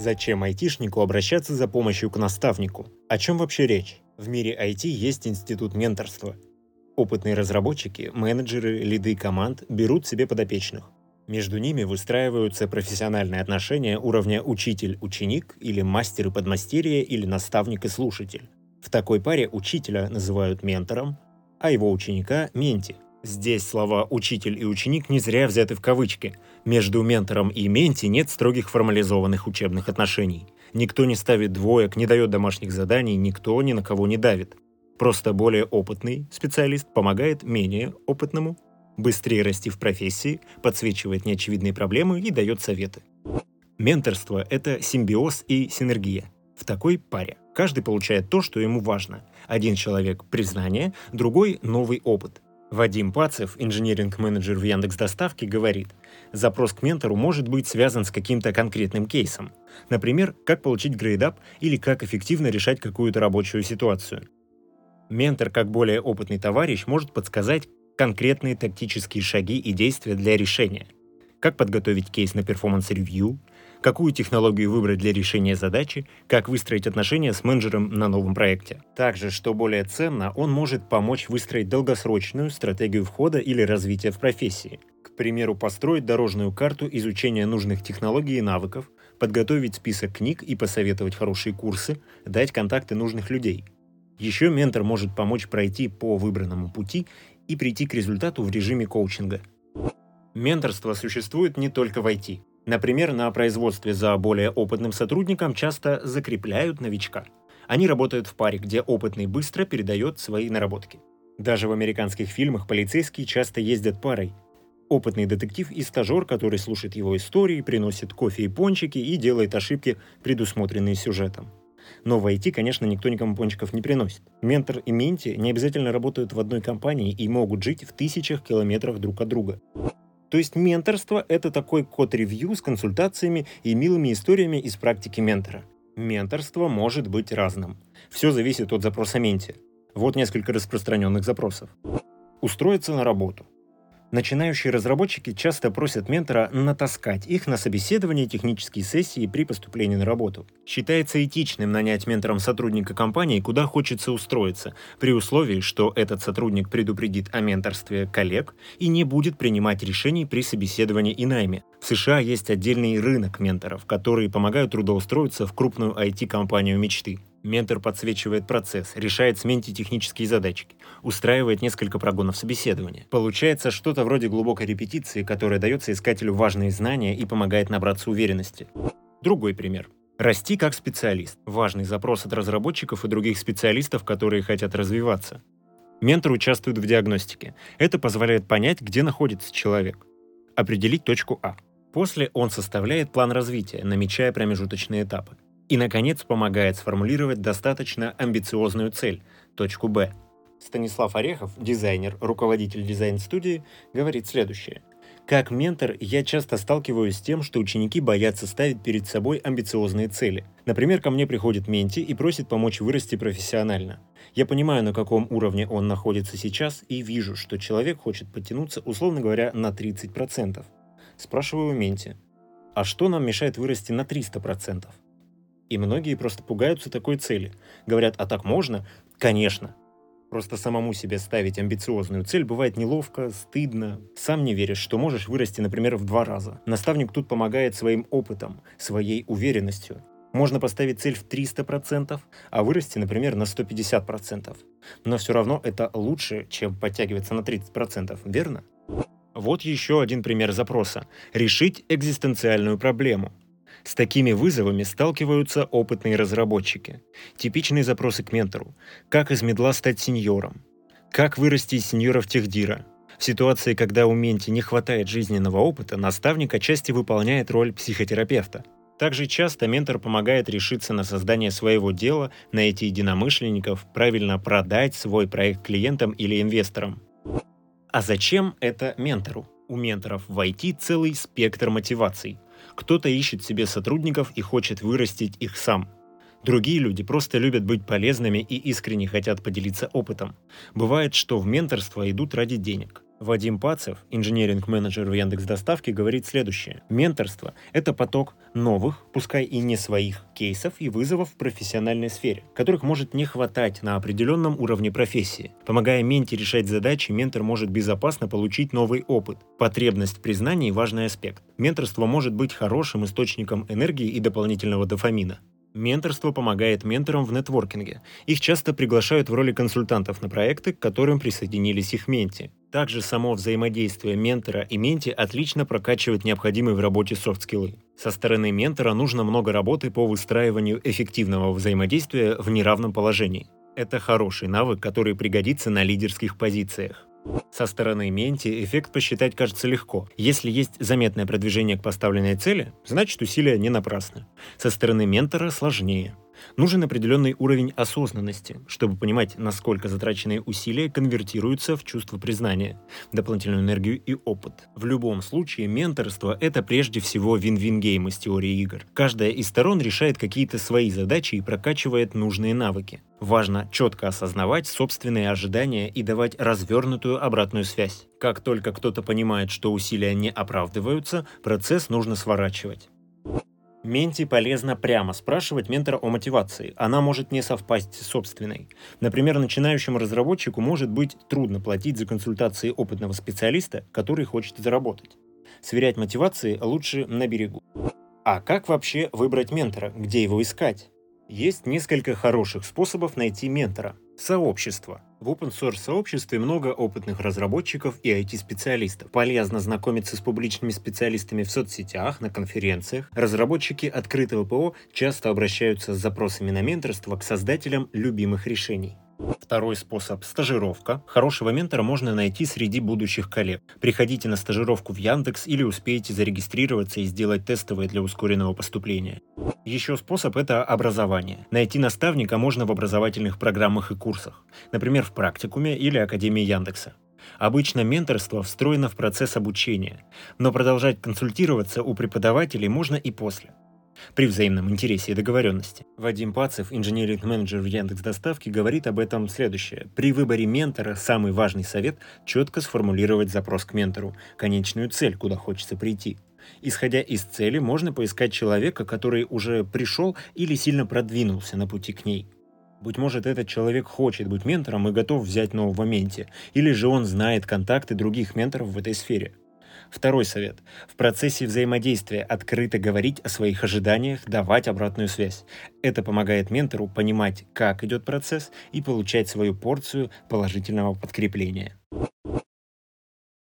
Зачем айтишнику обращаться за помощью к наставнику? О чем вообще речь? В мире IT есть институт менторства. Опытные разработчики, менеджеры, лиды команд берут себе подопечных. Между ними выстраиваются профессиональные отношения уровня учитель-ученик или мастер и подмастерье или наставник и слушатель. В такой паре учителя называют ментором, а его ученика – менти – Здесь слова «учитель» и «ученик» не зря взяты в кавычки. Между ментором и менти нет строгих формализованных учебных отношений. Никто не ставит двоек, не дает домашних заданий, никто ни на кого не давит. Просто более опытный специалист помогает менее опытному быстрее расти в профессии, подсвечивает неочевидные проблемы и дает советы. Менторство – это симбиоз и синергия. В такой паре каждый получает то, что ему важно. Один человек – признание, другой – новый опыт – Вадим Пацев, инженеринг-менеджер в Яндекс Доставке, говорит, запрос к ментору может быть связан с каким-то конкретным кейсом. Например, как получить grade up или как эффективно решать какую-то рабочую ситуацию. Ментор, как более опытный товарищ, может подсказать конкретные тактические шаги и действия для решения. Как подготовить кейс на performance review, какую технологию выбрать для решения задачи, как выстроить отношения с менеджером на новом проекте. Также, что более ценно, он может помочь выстроить долгосрочную стратегию входа или развития в профессии. К примеру, построить дорожную карту изучения нужных технологий и навыков, подготовить список книг и посоветовать хорошие курсы, дать контакты нужных людей. Еще ментор может помочь пройти по выбранному пути и прийти к результату в режиме коучинга. Менторство существует не только в IT. Например, на производстве за более опытным сотрудником часто закрепляют новичка. Они работают в паре, где опытный быстро передает свои наработки. Даже в американских фильмах полицейские часто ездят парой. Опытный детектив и стажер, который слушает его истории, приносит кофе и пончики и делает ошибки, предусмотренные сюжетом. Но в IT, конечно, никто никому пончиков не приносит. Ментор и менти не обязательно работают в одной компании и могут жить в тысячах километрах друг от друга. То есть менторство — это такой код-ревью с консультациями и милыми историями из практики ментора. Менторство может быть разным. Все зависит от запроса менти. Вот несколько распространенных запросов. Устроиться на работу. Начинающие разработчики часто просят ментора натаскать их на собеседование технические сессии при поступлении на работу. Считается этичным нанять ментором сотрудника компании, куда хочется устроиться, при условии, что этот сотрудник предупредит о менторстве коллег и не будет принимать решений при собеседовании и найме. В США есть отдельный рынок менторов, которые помогают трудоустроиться в крупную IT-компанию мечты. Ментор подсвечивает процесс, решает с менти технические задачки, устраивает несколько прогонов собеседования. Получается что-то вроде глубокой репетиции, которая дается искателю важные знания и помогает набраться уверенности. Другой пример. Расти как специалист. Важный запрос от разработчиков и других специалистов, которые хотят развиваться. Ментор участвует в диагностике. Это позволяет понять, где находится человек. Определить точку А. После он составляет план развития, намечая промежуточные этапы. И, наконец, помогает сформулировать достаточно амбициозную цель – точку «Б». Станислав Орехов, дизайнер, руководитель дизайн-студии, говорит следующее. Как ментор я часто сталкиваюсь с тем, что ученики боятся ставить перед собой амбициозные цели. Например, ко мне приходит менти и просит помочь вырасти профессионально. Я понимаю, на каком уровне он находится сейчас, и вижу, что человек хочет подтянуться, условно говоря, на 30%. Спрашиваю менти, а что нам мешает вырасти на 300%? И многие просто пугаются такой цели. Говорят, а так можно? Конечно. Просто самому себе ставить амбициозную цель бывает неловко, стыдно. Сам не веришь, что можешь вырасти, например, в два раза. Наставник тут помогает своим опытом, своей уверенностью. Можно поставить цель в 300%, а вырасти, например, на 150%. Но все равно это лучше, чем подтягиваться на 30%, верно? Вот еще один пример запроса. Решить экзистенциальную проблему. С такими вызовами сталкиваются опытные разработчики. Типичные запросы к ментору. Как из медла стать сеньором? Как вырасти из в техдира? В ситуации, когда у менти не хватает жизненного опыта, наставник отчасти выполняет роль психотерапевта. Также часто ментор помогает решиться на создание своего дела, найти единомышленников, правильно продать свой проект клиентам или инвесторам. А зачем это ментору? У менторов в IT целый спектр мотиваций – кто-то ищет себе сотрудников и хочет вырастить их сам. Другие люди просто любят быть полезными и искренне хотят поделиться опытом. Бывает, что в менторство идут ради денег. Вадим Пацев, инженеринг-менеджер в Яндекс Доставке, говорит следующее. Менторство – это поток новых, пускай и не своих, кейсов и вызовов в профессиональной сфере, которых может не хватать на определенном уровне профессии. Помогая менте решать задачи, ментор может безопасно получить новый опыт. Потребность в признании – важный аспект. Менторство может быть хорошим источником энергии и дополнительного дофамина. Менторство помогает менторам в нетворкинге. Их часто приглашают в роли консультантов на проекты, к которым присоединились их менти. Также само взаимодействие ментора и менти отлично прокачивает необходимые в работе софт-скиллы. Со стороны ментора нужно много работы по выстраиванию эффективного взаимодействия в неравном положении. Это хороший навык, который пригодится на лидерских позициях. Со стороны менти эффект посчитать кажется легко. Если есть заметное продвижение к поставленной цели, значит усилия не напрасны. Со стороны ментора сложнее. Нужен определенный уровень осознанности, чтобы понимать, насколько затраченные усилия конвертируются в чувство признания, дополнительную энергию и опыт. В любом случае, менторство — это прежде всего win-win game из теории игр. Каждая из сторон решает какие-то свои задачи и прокачивает нужные навыки. Важно четко осознавать собственные ожидания и давать развернутую обратную связь. Как только кто-то понимает, что усилия не оправдываются, процесс нужно сворачивать. Менти полезно прямо спрашивать ментора о мотивации. Она может не совпасть с собственной. Например, начинающему разработчику может быть трудно платить за консультации опытного специалиста, который хочет заработать. Сверять мотивации лучше на берегу. А как вообще выбрать ментора? Где его искать? Есть несколько хороших способов найти ментора. Сообщество. В open source сообществе много опытных разработчиков и IT-специалистов. Полезно знакомиться с публичными специалистами в соцсетях, на конференциях. Разработчики открытого ПО часто обращаются с запросами на менторство к создателям любимых решений. Второй способ – стажировка. Хорошего ментора можно найти среди будущих коллег. Приходите на стажировку в Яндекс или успеете зарегистрироваться и сделать тестовое для ускоренного поступления. Еще способ – это образование. Найти наставника можно в образовательных программах и курсах, например, в практикуме или Академии Яндекса. Обычно менторство встроено в процесс обучения, но продолжать консультироваться у преподавателей можно и после при взаимном интересе и договоренности. Вадим Пацев, инженеринг-менеджер в Яндекс Доставке, говорит об этом следующее. При выборе ментора самый важный совет – четко сформулировать запрос к ментору, конечную цель, куда хочется прийти. Исходя из цели, можно поискать человека, который уже пришел или сильно продвинулся на пути к ней. Быть может, этот человек хочет быть ментором и готов взять нового менти, или же он знает контакты других менторов в этой сфере. Второй совет. В процессе взаимодействия открыто говорить о своих ожиданиях, давать обратную связь. Это помогает ментору понимать, как идет процесс и получать свою порцию положительного подкрепления.